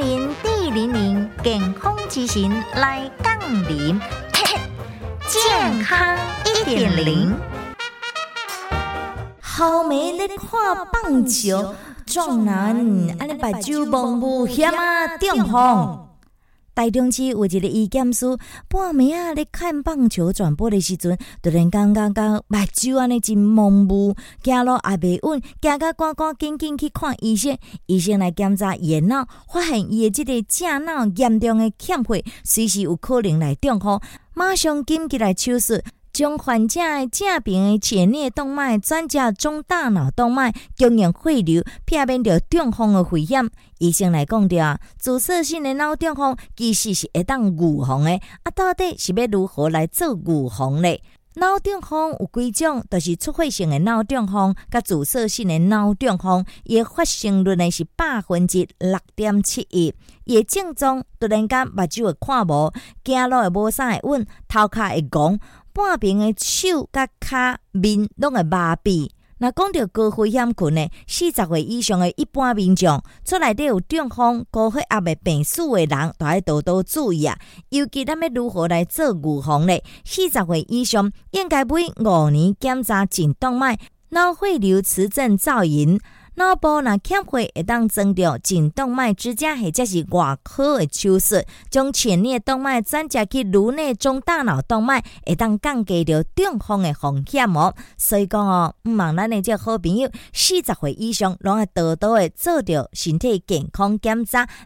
零零零健康之行来杠铃，健康一点零。好妹咧看棒球，壮男安尼把酒蒙不险啊，中风。台中市有一个医检师，半暝啊咧看棒球转播的时阵，突然间感觉目睭安尼真模糊，走路也袂稳，行到赶赶紧紧去看医生。医生来检查伊脑，发现伊的即个正脑严重的欠血，随时有可能来中风，马上紧急来手术。将患者的正边的前列动脉转接中大脑动脉，供应血流，避免着中风的危险。医生来讲着啊，阻塞性的脑中风其实是会当预防的。啊，到底是要如何来做预防呢？脑中风有几种，就是出血性的脑中风，甲阻塞性的脑中风，伊发生率呢是百分之六点七一。伊症状突然间目睭会看无，走路会无啥会稳，头壳会戆。半边的手、甲骹、面拢会麻痹。那讲到高危险群呢，四十岁以上的一般民众，出来底有中风、高血压的病史的人，都要多多注意啊。尤其咱要如何来做预防呢？四十岁以上应该每五年检查颈动脉、脑血流磁振造影。脑部若欠血，会当增着颈动脉支架，或者是外科的手术，将前列动脉转接去颅内中大脑动脉，会当降低着中风的风险哦。所以讲哦，毋忙咱的这好朋友，四十岁以上，拢会多多的做着身体健康检查，